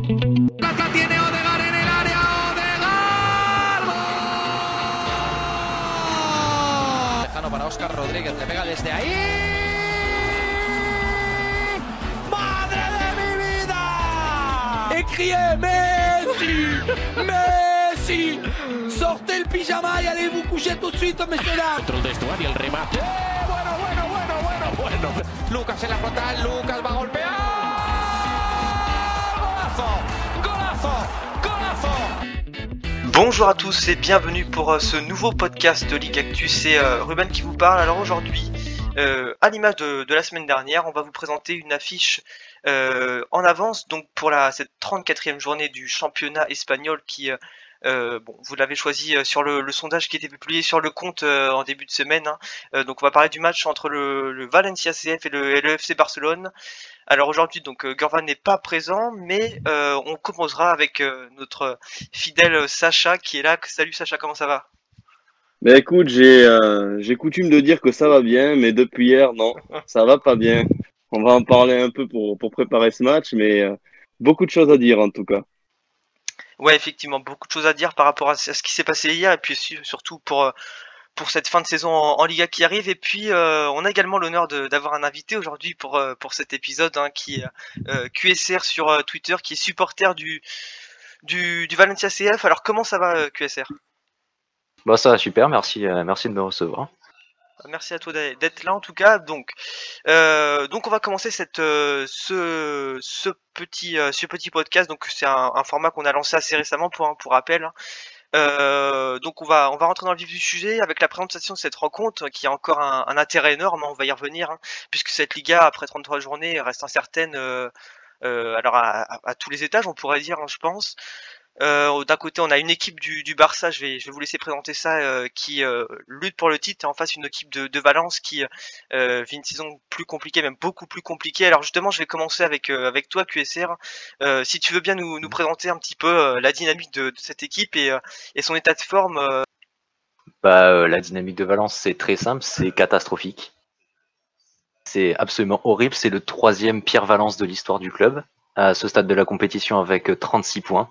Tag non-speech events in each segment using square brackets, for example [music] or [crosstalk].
Tiene Odegaard en el área. Odegaard. ¡Gol! Lejano para Oscar Rodríguez, le pega desde ahí. ¡Madre de mi criez Messi Messi Sortez le pyjama y allez vous coucher tout de suite, messieurs dames Dentro del vestuario el remate. ¡Eh! Bueno, bueno, bueno, bueno, bueno. Lucas en la frontal, Lucas va a golpear. Bonjour à tous et bienvenue pour euh, ce nouveau podcast de Ligue. C'est euh, Ruben qui vous parle. Alors aujourd'hui, euh, à l'image de, la semaine dernière, on va vous présenter une affiche en avance donc pour cette 34e journée du championnat espagnol qui euh, bon, vous l'avez choisi euh, sur le, le sondage qui était publié sur le compte euh, en début de semaine. hein. Euh, donc on va parler du match entre le, le Valencia CF et le, et le FC Barcelone. Alors aujourd'hui, donc Gurvan n'est pas présent, mais on commencera avec notre fidèle Sacha qui est là. Salut Sacha, comment ça va? Ben écoute, j'ai j'ai coutume de dire que ça va bien, mais depuis hier, non, [laughs] ça va pas bien. On va en parler un peu pour, pour préparer ce match, mais beaucoup de choses à dire en tout cas. Ouais, effectivement, beaucoup de choses à dire par rapport à ce qui s'est passé hier et puis su- surtout pour euh, pour cette fin de saison en, Liga qui arrive. Et puis euh, on a également l'honneur d'avoir un invité aujourd'hui pour euh, pour cet épisode hein, qui est euh, QSR sur Twitter, qui est supporter du du, du Valencia CF. Alors comment ça va QSR Bah ça va super, merci, merci de me recevoir. Merci à toi d'être là en tout cas. Donc, euh, donc on va commencer cette euh, ce ce petit euh, ce petit podcast. Donc c'est un, format qu'on a lancé assez récemment pour hein, pour rappel. hein. Euh, donc on va on va rentrer dans le vif du sujet avec la présentation de cette rencontre qui a encore un, intérêt énorme. hein, on va y revenir puisque cette Liga après 33 journées reste incertaine. euh, euh, alors à, tous les étages on pourrait dire, je pense. Euh, D'un côté, on a une équipe du, Barça, je vais, vous laisser présenter ça, euh, qui euh, lutte pour le titre, et en face une équipe de, Valence qui vit une saison plus compliquée, même beaucoup plus compliquée. Alors justement, je vais commencer avec toi, QSR. Si tu veux bien nous, présenter un petit peu la dynamique de, cette équipe et, son état de forme. Bah la dynamique de Valence c'est très simple, c'est catastrophique. C'est absolument horrible, c'est le troisième pire Valence de l'histoire du club à ce stade de la compétition avec euh, 36 points.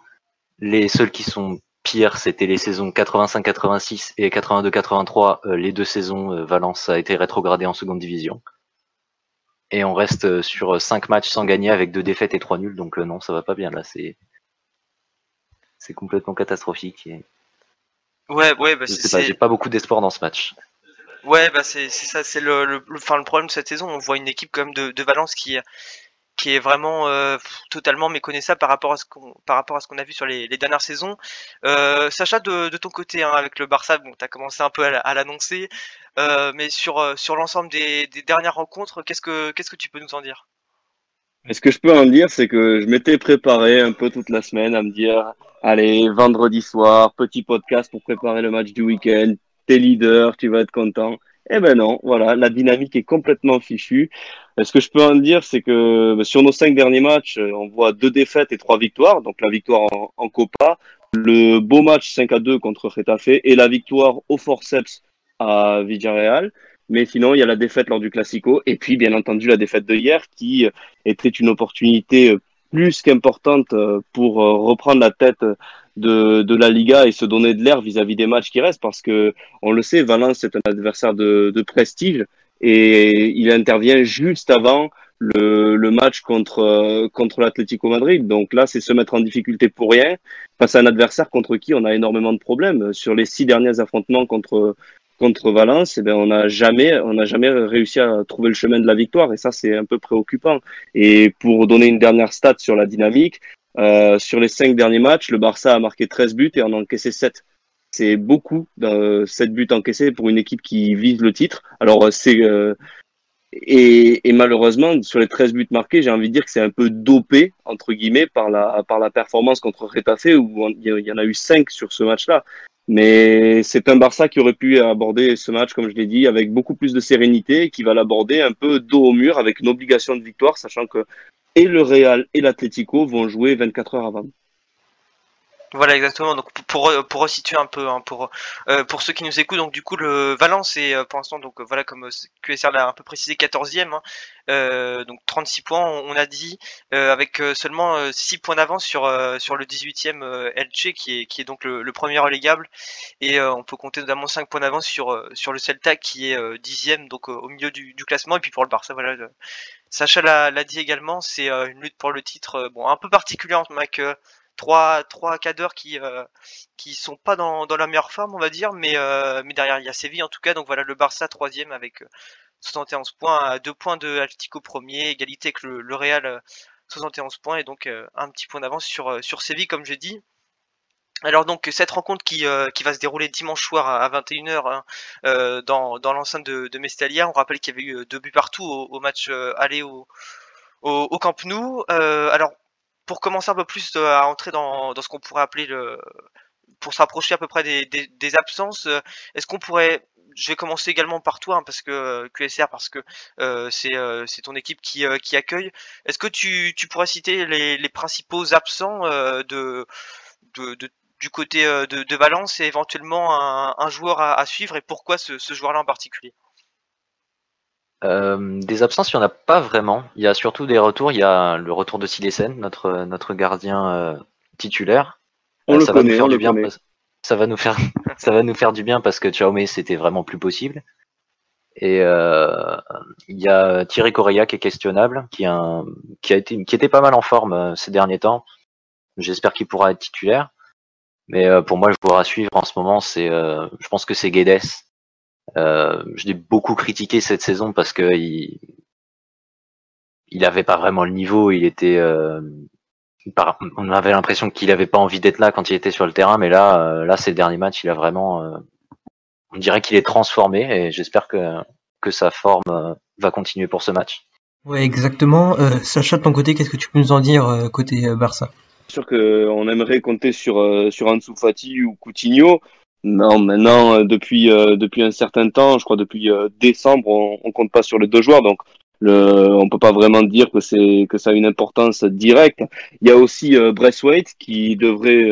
Les seuls qui sont pires c'était les saisons 85-86 et 82-83. Euh, les deux saisons euh, Valence a été rétrogradé en seconde division. Et on reste euh, sur 5 matchs sans gagner avec deux défaites et trois nuls, donc non ça va pas bien là, c'est c'est complètement catastrophique. Et... Ouais, ouais, bah, c'est j'ai pas beaucoup d'espoir dans ce match. Ouais, bah c'est ça, c'est le, le, le, enfin, le problème de cette saison. On voit une équipe quand même de, de Valence qui qui est vraiment euh, totalement méconnaissable par rapport à ce qu'on a vu sur les, dernières saisons. Euh, Sacha, de, ton côté, hein, avec le Barça, bon, t'as commencé un peu à, la- à l'annoncer, euh, mais sur l'ensemble des, dernières rencontres, qu'est-ce que tu peux nous en dire? Ce que je peux en dire, c'est que je m'étais préparé un peu toute la semaine à me dire, allez, vendredi soir, petit podcast pour préparer le match du week-end, t'es leader, tu vas être content. Eh ben non, voilà, la dynamique est complètement fichue. Euh, Ce que je peux en dire, c'est que bah, sur nos cinq derniers matchs, euh, on voit deux défaites et trois victoires. Donc la victoire en, Copa, le beau match 5 à 2 contre Retafe et la victoire au forceps à Villarreal. Mais sinon, il y a la défaite lors du Classico et puis bien entendu la défaite de hier qui euh, était une opportunité euh, plus qu'importante euh, pour euh, reprendre la tête de, de la Liga et se donner de l'air vis-à-vis des matchs qui restent parce que on le sait, Valence est un adversaire de, de prestige et il intervient juste avant le, le match contre, contre l'Atlético Madrid. Donc là, c'est se mettre en difficulté pour rien face à un adversaire contre qui on a énormément de problèmes. Sur les six derniers affrontements contre, contre Valence, eh ben, on n'a jamais, on n'a jamais réussi à trouver le chemin de la victoire et ça, c'est un peu préoccupant. Et pour donner une dernière stat sur la dynamique, euh, sur les cinq derniers matchs, le Barça a marqué 13 buts et en a encaissé 7. C'est beaucoup, euh, 7 buts encaissés pour une équipe qui vise le titre. Alors, c'est. euh, et, et malheureusement, sur les 13 buts marqués, j'ai envie de dire que c'est un peu dopé, entre guillemets, par la, par la performance contre Retafe, où il y en a eu 5 sur ce match-là. Mais c'est un Barça qui aurait pu aborder ce match, comme je l'ai dit, avec beaucoup plus de sérénité, et qui va l'aborder un peu dos au mur, avec une obligation de victoire, sachant que et le Real et l'Atlético vont jouer 24 heures avant. Voilà exactement. Donc pour pour resituer un peu, hein, pour euh, pour ceux qui nous écoutent, donc du coup le Valence est euh, pour l'instant donc voilà comme QSR l'a un peu précisé 14e, hein, euh, donc 36 points on, a dit avec seulement 6 points d'avance sur sur le 18e Elche qui est qui est donc le, premier relégable et on peut compter notamment 5 points d'avance sur sur le Celta qui est 10e donc au milieu du, classement et puis pour le Barça voilà. Sacha l'a dit également, c'est une lutte pour le titre bon un peu particulière avec trois trois cadres qui euh, qui sont pas dans, dans la meilleure forme on va dire mais euh, mais derrière il y a Séville en tout cas. Donc voilà le Barça troisième avec 71 euh, points à deux points de Atlético premier égalité avec le, le Real 71 points et donc un petit point d'avance sur sur Séville comme j'ai dit alors donc cette rencontre qui, qui va se dérouler dimanche soir à, 21h hein, euh, dans, dans l'enceinte de, de Mestalia, on rappelle qu'il y avait eu deux buts partout au, au match aller au, au, au, Camp Nou. alors pour commencer un peu plus euh, à entrer dans, dans ce qu'on pourrait appeler le pour se rapprocher à peu près des, des, des absences, euh, est-ce qu'on pourrait je vais commencer également par toi hein, parce que euh, QSR parce que euh, c'est c'est ton équipe qui, qui accueille. Est-ce que tu, tu pourrais citer les, les principaux absents de, de, de, du côté de, de Valence et éventuellement un, un joueur à, à, suivre? Et pourquoi ce, ce joueur-là en particulier? Euh, des absences, il n'y en a pas vraiment. Il y a surtout des retours. Il y a le retour de Silesen, notre, notre gardien euh, titulaire. On euh, le ça connaît, va nous faire du bien. Ça va nous faire, [laughs] ça va nous faire du bien parce que Chaume c'était vraiment plus possible. Et euh, il y a Thierry Correa qui est questionnable, qui, a, qui a été, qui était pas mal en forme ces derniers temps. J'espère qu'il pourra être titulaire. Mais pour moi, je joueur à suivre en ce moment, c'est, je pense que c'est Guedes euh, je l'ai beaucoup critiqué cette saison parce que il, il avait pas vraiment le niveau. Il était, euh, on avait l'impression qu'il avait pas envie d'être là quand il était sur le terrain, mais là, euh, là, ces derniers matchs, il a vraiment, euh, on dirait qu'il est transformé et j'espère que que sa forme euh, va continuer pour ce match. Ouais, exactement. Sacha, de ton côté, qu'est-ce que tu peux nous en dire côté Barça? Sûr qu'on aimerait compter sur sur Ansu Fati ou Coutinho. Non, maintenant, euh, depuis, euh, depuis un certain temps, je crois depuis euh, décembre, on, on compte pas sur les deux joueurs, donc le, on peut pas vraiment dire que c'est que ça a une importance directe. Il y a aussi euh, qui devrait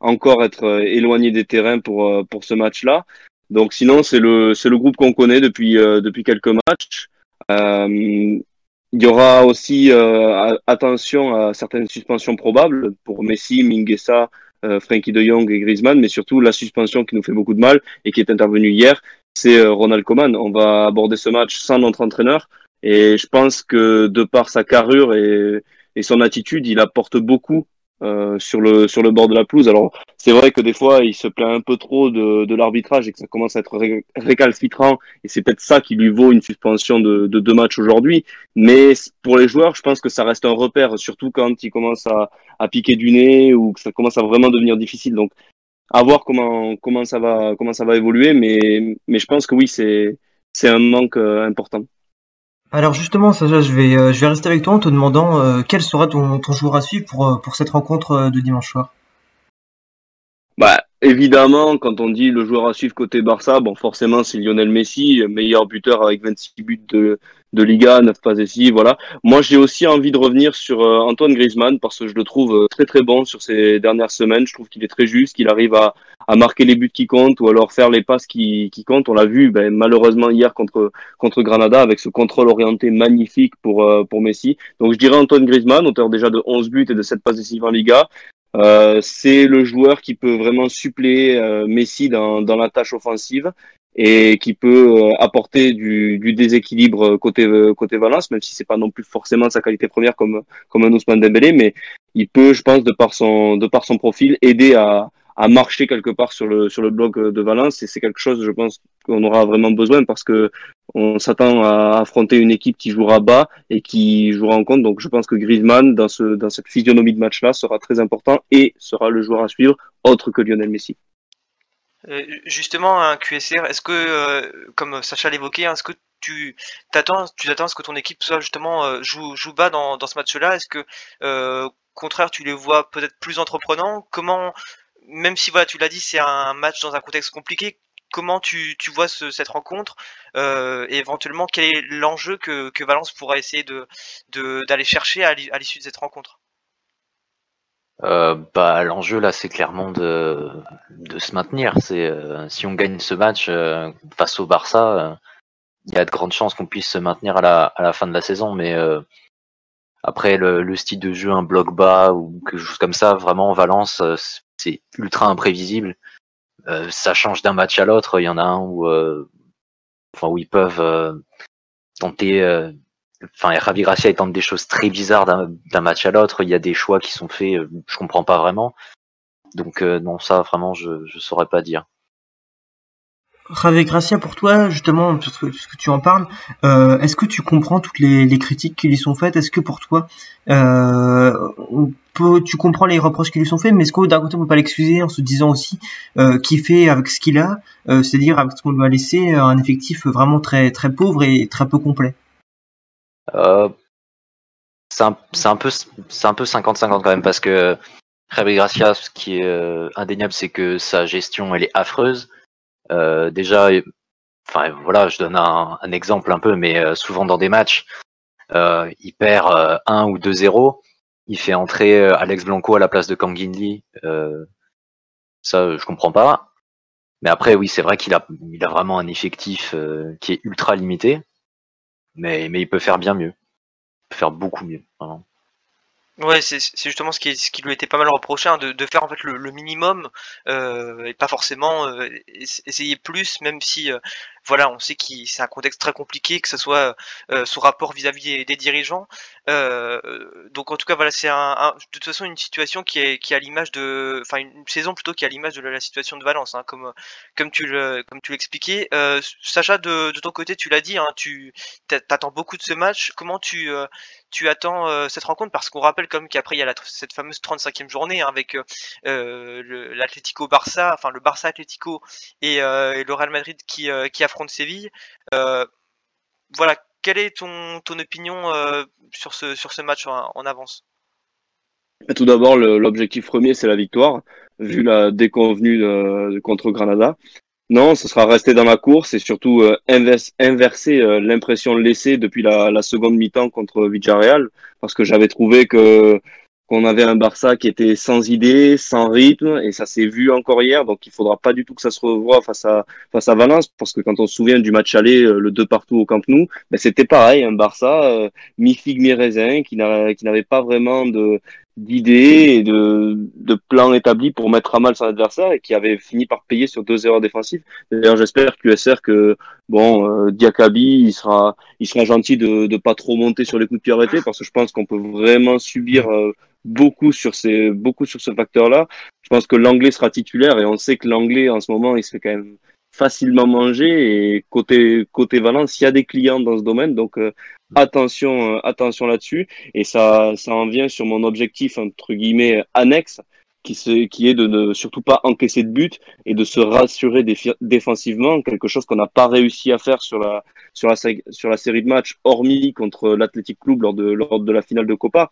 encore être éloigné des terrains pour pour ce match-là. Donc sinon, c'est le c'est le groupe qu'on connaît depuis depuis quelques matchs. il y aura aussi attention à certaines suspensions probables pour Messi, Minguesa, euh, Frankie de Jong et Griezmann, mais surtout la suspension qui nous fait beaucoup de mal et qui est intervenue hier, c'est euh, Ronald Koeman. On va aborder ce match sans notre entraîneur et je pense que de par sa carrure et son attitude, il apporte beaucoup euh, sur le sur le bord de la pelouse. Alors c'est vrai que des fois il se plaint un peu trop de, de l'arbitrage et que ça commence à être récalcitrant et c'est peut-être ça qui lui vaut une suspension de, de deux matchs aujourd'hui. Mais pour les joueurs, je pense que ça reste un repère, surtout quand il commence à, à piquer du nez ou que ça commence à vraiment devenir difficile. Donc à voir comment comment ça va comment ça va évoluer, mais mais je pense que oui c'est c'est un manque euh, important. Alors justement, Sacha, je vais, euh, je vais rester avec toi en te demandant euh, quel sera ton, ton joueur à suivre pour, euh, pour cette rencontre de dimanche soir? Bah, évidemment, quand on dit le joueur à suivre côté Barça, bon, forcément, c'est Lionel Messi, meilleur buteur avec 26 buts de, de Liga, 9 passes ici, voilà. Moi, j'ai aussi envie de revenir sur Antoine Griezmann parce que je le trouve très très bon sur ces dernières semaines. Je trouve qu'il est très juste, qu'il arrive à, à marquer les buts qui comptent ou alors faire les passes qui, qui comptent. On l'a vu ben, malheureusement hier contre contre Granada avec ce contrôle orienté magnifique pour euh, pour Messi. Donc je dirais Antoine Griezmann, auteur déjà de 11 buts et de 7 passes décisives en Liga. Euh, c'est le joueur qui peut vraiment suppléer euh, Messi dans, dans la tâche offensive et qui peut euh, apporter du, du, déséquilibre côté côté Valence, même si c'est pas non plus forcément sa qualité première comme comme un Ousmane Dembélé, mais il peut, je pense, de par son de par son profil, aider à à marcher quelque part sur le sur le bloc de Valence. Et c'est quelque chose je pense qu'on aura vraiment besoin parce que on s'attend à affronter une équipe qui jouera bas et qui jouera en compte. Donc je pense que Griezmann dans ce dans cette physionomie de match là sera très important et sera le joueur à suivre autre que Lionel Messi. Euh, justement un QSR est-ce que euh, comme Sacha l'évoquait est-ce que tu t'attends tu t'attends à ce que ton équipe soit justement euh, joue joue bas dans dans ce match-là? Est-ce que contraire tu les vois peut-être plus entreprenants? Comment même si voilà, tu l'as dit, c'est un match dans un contexte compliqué. Comment tu, tu vois ce, cette rencontre euh, et éventuellement quel est l'enjeu que, que Valence pourra essayer de d'aller chercher à l'issue de cette rencontre? Euh, bah, l'enjeu là, c'est clairement de, de se maintenir. C'est euh, si on gagne ce match euh, face au Barça, il y a de grandes chances qu'on puisse se maintenir à la, à la fin de la saison. Mais après le, le, style de jeu, un bloc bas ou quelque chose comme ça, vraiment Valence, c'est ultra imprévisible. ça change d'un match à l'autre. Il y en a un où, enfin, où ils peuvent tenter enfin, Ravi Gracia tente des choses très bizarres d'un match à l'autre. Il y a des choix qui sont faits, euh, je comprends pas vraiment. Donc euh, non, ça vraiment, je je saurais pas dire. Ravi Gracia, pour toi, justement, parce que, tu en parles, euh, est-ce que tu comprends toutes les, critiques qui lui sont faites? Est-ce que pour toi, euh, tu comprends les reproches qui lui sont faits, mais est-ce qu'au d'un côté, on peut pas l'excuser en se disant aussi euh, qu'il fait avec ce qu'il a, euh, c'est-à-dire avec ce qu'on lui a laissé, un effectif vraiment très très pauvre et très peu complet euh, c'est un, peu c'est un peu 50-50 quand même parce que Javier Gracia, ce qui est euh, indéniable, c'est que sa gestion elle est affreuse. Euh, déjà, enfin voilà, je donne un, un, exemple un peu, mais euh, souvent dans des matchs, euh, il perd 1 ou 2-0, il fait entrer Alex Blanco à la place de Kang Lee. ça, je comprends pas. Mais après, oui, c'est vrai qu'il a, il a vraiment un effectif qui est ultra limité mais, mais il peut faire bien mieux. Il peut faire beaucoup mieux. Vraiment. Ouais, c'est justement ce qui, ce qui lui était pas mal reproché, hein, de, faire en fait le, minimum euh, et pas forcément euh, essayer plus, même si euh, voilà, on sait que c'est un contexte très compliqué, que ce soit euh, son rapport vis-à-vis des, dirigeants. Euh, donc en tout cas, voilà, c'est un, de toute façon une situation qui est qui a l'image de, enfin une saison plutôt qui a l'image de la, situation de Valence, hein, comme comme tu le comme tu l'expliquais. Euh, Sacha, de, de ton côté, tu l'as dit, hein, tu t'attends beaucoup de ce match. Comment tu tu attends euh, cette rencontre? Parce qu'on rappelle comme qu'après il y a la, cette fameuse 35e journée hein, avec euh, l'Atlético Barça, enfin le Barça Atlético et, euh, et, le Real Madrid qui, qui affronte Séville. voilà, quelle est ton, ton opinion sur, ce, sur ce match en, avance? Tout d'abord, l'objectif premier, c'est la victoire, vu la déconvenue contre Granada. Non, ce sera rester dans la course et surtout euh, inverser euh, l'impression laissée depuis la, la seconde mi-temps contre Villarreal, parce que j'avais trouvé que qu'on avait un Barça qui était sans idée, sans rythme, et ça s'est vu encore hier, donc il faudra pas du tout que ça se revoie face à face à Valence, parce que quand on se souvient du match aller, euh, le 2 partout au Camp Nou, ben c'était pareil, un Barça euh, mi figue mi raisin, qui n'avait pas vraiment de d'idées et de, de plans établis pour mettre à mal son adversaire et qui avait fini par payer sur deux erreurs défensives. D'ailleurs, j'espère QSR que bon, euh, Diakabi, il sera, il sera gentil de de pas trop monter sur les coups de pied arrêtés parce que je pense qu'on peut vraiment subir euh, beaucoup sur ces beaucoup sur ce facteur-là. Je pense que l'anglais sera titulaire et on sait que l'anglais en ce moment, il se fait quand même facilement manger et côté côté Valence il y a des clients dans ce domaine donc euh, attention euh, attention là-dessus. Et ça ça en vient sur mon objectif entre guillemets annexe qui se, qui est de ne surtout pas encaisser de but et de se rassurer défensivement quelque chose qu'on n'a pas réussi à faire sur la sur la sur la série de matchs hormis contre l'Athletic Club lors de lors de la finale de Copa.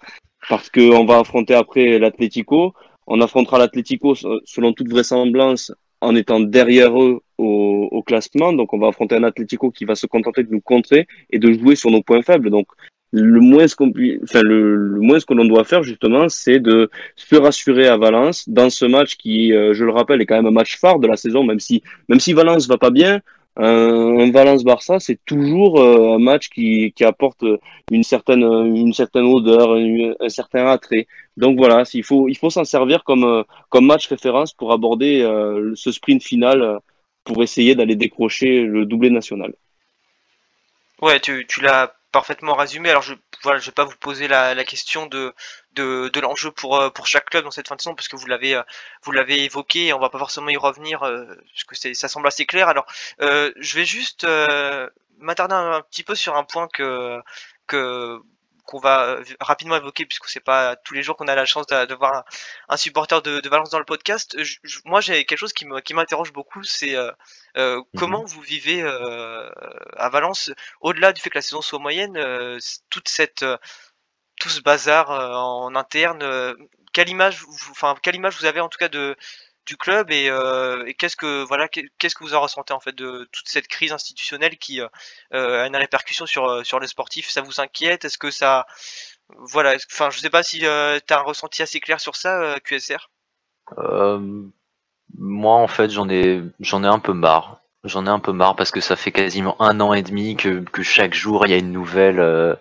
Parce que on va affronter après l'Atlético. On affrontera l'Atlético selon toute vraisemblance en étant derrière eux au, au, classement. Donc, on va affronter un Atlético qui va se contenter de nous contrer et de jouer sur nos points faibles. Donc, le moins qu'on enfin, le, le, moins que l'on doit faire, justement, c'est de se rassurer à Valence dans ce match qui, euh, je le rappelle, est quand même un match phare de la saison, même si, même si Valence va pas bien, un, Valence-Barça, c'est toujours euh, un match qui, qui, apporte une certaine, une certaine odeur, un certain attrait. Donc voilà, il faut, il faut s'en servir comme, euh, comme match référence pour aborder euh, ce sprint final pour essayer d'aller décrocher le doublé national. Ouais, tu, tu l'as parfaitement résumé. Alors je voilà, je vais pas vous poser la, question de de, de l'enjeu pour euh, pour chaque club dans cette fin de parce que vous l'avez euh, vous l'avez évoqué et on va pas forcément y revenir euh, parce que c'est ça semble assez clair. Alors je vais juste m'attarder un, petit peu sur un point que que qu'on va rapidement évoquer puisque c'est pas tous les jours qu'on a la chance de, de voir un, supporter de, de, Valence dans le podcast. moi, j'ai quelque chose qui m'interroge beaucoup, c'est euh, mmh comment vous vivez euh, à Valence, au-delà du fait que la saison soit moyenne, euh, toute cette tout ce bazar en interne, quelle image, enfin quelle image vous avez en tout cas de du club et, et qu'est-ce que voilà qu'est-ce que vous en ressentez en fait de toute cette crise institutionnelle qui a une répercussion sur sur les sportifs? Ça vous inquiète? Est-ce que ça Voilà, enfin je sais pas si euh, tu as un ressenti assez clair sur ça, euh, QSR. Euh, moi, en fait, j'en ai, j'en ai un peu marre. J'en ai un peu marre parce que ça fait quasiment un an et demi que, que chaque jour il y a une nouvelle, euh,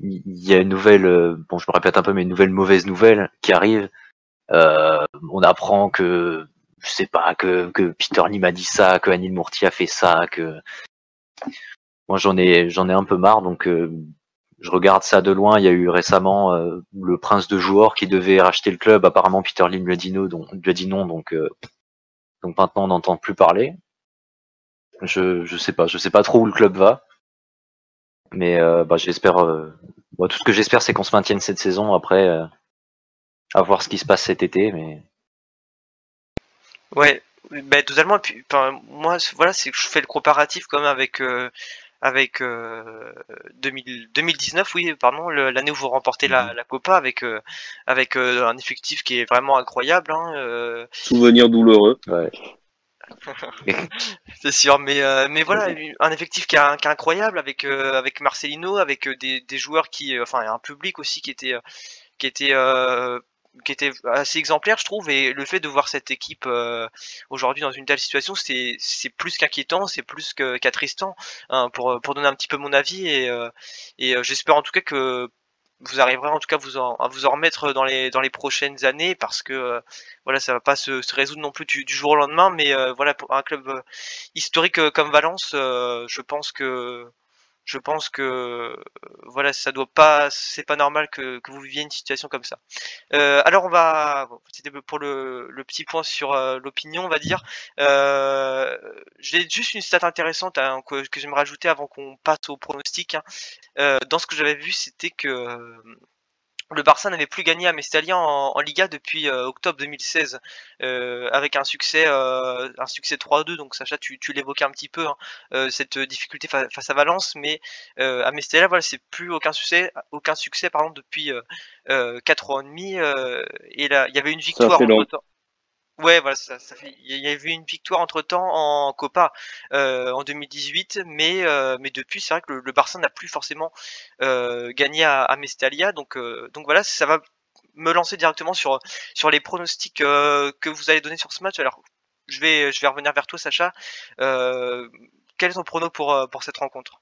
il y a une nouvelle, euh, bon, je me répète un peu, mais une nouvelle mauvaise nouvelle qui arrive. Euh, on apprend que, je sais pas, que, que Peter Lim a dit ça, que Anil Mourti a fait ça, que moi j'en ai, j'en ai un peu marre, donc euh, je regarde ça de loin. Il y a eu récemment euh, le prince de joueurs qui devait racheter le club. Apparemment, Peter Lim lui a dit non, donc, donc, euh, donc maintenant on n'entend plus parler. Je, je sais pas, je sais pas trop où le club va, mais euh, bah, j'espère. moi, tout ce que j'espère, c'est qu'on se maintienne cette saison. Après, à voir ce qui se passe cet été, mais Ouais, ben totalement. Et puis, enfin, moi, voilà, c'est que je fais le comparatif quand même avec euh, avec euh, 2000 2019, oui, pardon, l'année où vous remportez la, la Copa avec euh, avec euh, un effectif qui est vraiment incroyable. Hein, euh, Souvenir douloureux. ouais. [laughs] c'est sûr, mais euh, mais voilà, un effectif qui est, qui est incroyable avec euh, avec Marcelino, avec euh, des, des joueurs qui, euh, enfin, un public aussi qui était euh, qui était euh, qui était assez exemplaire, je trouve, et le fait de voir cette équipe euh, aujourd'hui dans une telle situation, c'est c'est plus qu'inquiétant, c'est plus qu'attristant, hein, pour pour donner un petit peu mon avis, et euh, euh, j'espère en tout cas que vous arriverez en tout cas vous à vous en remettre dans les dans les prochaines années parce que euh, voilà ça va pas se, résoudre non plus du, du jour au lendemain mais euh, voilà pour un club euh, historique euh, comme Valence euh, je pense que je pense que euh, voilà ça doit pas c'est pas normal que, vous viviez une situation comme ça Euh, alors on va bon, c'était pour le, petit point sur euh, l'opinion on va dire j'ai juste une stat intéressante hein, que, que j'aimerais rajouter avant qu'on passe au pronostic hein. Dans ce que j'avais vu, c'était que le Barça n'avait plus gagné à Mestalla en, en Liga depuis euh, octobre 2016, euh, avec un succès, euh, un succès 3-2. Donc Sacha, tu, tu l'évoquais un petit peu hein, euh, cette difficulté fa- face à Valence, mais euh, à Mestalla, voilà, c'est plus aucun succès, aucun succès pardon depuis euh, euh, 4 ans et demi. euh, et là, il y avait une victoire. fait long. Ouais, voilà, ça, ça fait. Il y avait une victoire entre temps en Copa euh, en 2018, mais euh, mais depuis, c'est vrai que le, le Barça n'a plus forcément euh, gagné à, à Mestalla, donc euh, donc voilà, ça va me lancer directement sur sur les pronostics euh, que vous allez donner sur ce match. Alors, je vais je vais revenir vers toi, Sacha. Euh, quel est ton prono pour pour cette rencontre?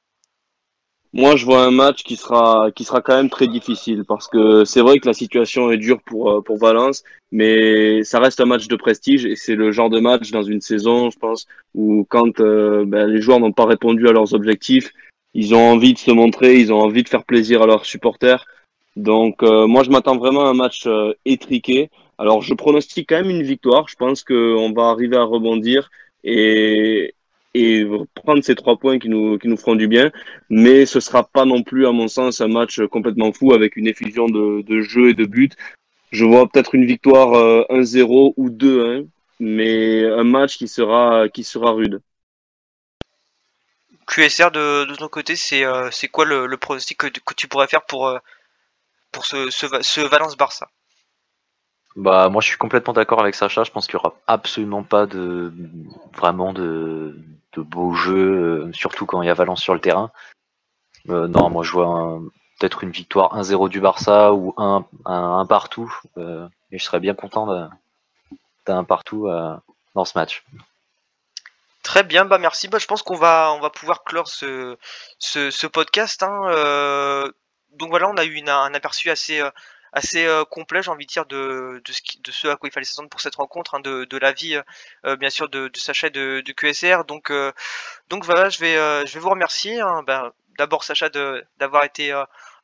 Moi, je vois un match qui sera, qui sera quand même très difficile parce que c'est vrai que la situation est dure pour, euh, pour Valence, mais ça reste un match de prestige et c'est le genre de match dans une saison, je pense, où quand euh, ben, les joueurs n'ont pas répondu à leurs objectifs, ils ont envie de se montrer, ils ont envie de faire plaisir à leurs supporters. Donc, euh, moi, je m'attends vraiment à un match euh, étriqué. Alors, je pronostique quand même une victoire. Je pense qu'on va arriver à rebondir et, et prendre ces trois points qui nous, qui nous feront du bien mais ce sera pas non plus, à mon sens, un match complètement fou avec une effusion de, de jeu et de buts. Je vois peut-être une victoire euh, 1-0 ou 2-1, mais un match qui sera, qui sera rude. QSR de, de ton côté, c'est euh, c'est quoi le, le pronostic que, que tu pourrais faire pour euh, pour ce ce, Va- ce Valence Barça Bah moi je suis complètement d'accord avec Sacha, je pense qu'il y aura absolument pas de vraiment de, de beaux jeux, euh, surtout quand il y a Valence sur le terrain. Euh, non, moi je vois peut-être une victoire 1-0 du Barça ou un, partout, euh, et je serais bien content d'un partout dans ce match. Très bien, bah merci. Bah, je pense qu'on va on va pouvoir clore ce ce, podcast. Hein. Donc voilà, on a eu un aperçu assez assez euh, complet, j'ai envie de dire, de ce, de ce à quoi il fallait s'attendre pour cette rencontre, hein, de de l'avis euh, bien sûr de, Sacha et de, de QSR. Donc euh, donc voilà, je vais je vais vous remercier. Hein. Ben, D'abord Sacha d'avoir été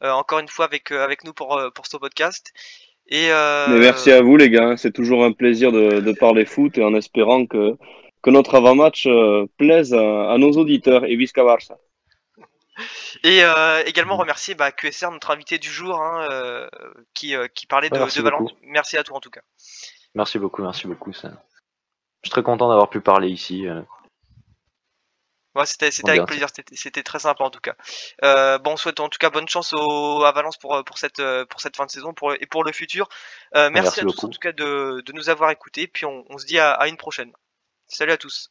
encore une fois avec avec nous pour ce podcast. Et merci à vous, les gars. C'est toujours un plaisir de, parler foot et en espérant que, notre avant-match plaise à, nos auditeurs et Visca Barça. Et euh, également remercier bah, QSR, notre invité du jour, hein, euh, qui, euh, qui parlait de, Ouais, merci de Valence. Merci à toi en tout cas. Merci beaucoup, merci beaucoup. ça- Je suis très content d'avoir pu parler ici. Ouais, c'était avec plaisir, c'était très sympa en tout cas. Bon, on souhaite en tout cas bonne chance au, à Valence pour, pour, cette, pour cette fin de saison pour, et pour le futur. Merci, Merci à tous en tout cas de, de nous avoir écoutés, puis on, on se dit à, à une prochaine. Salut à tous.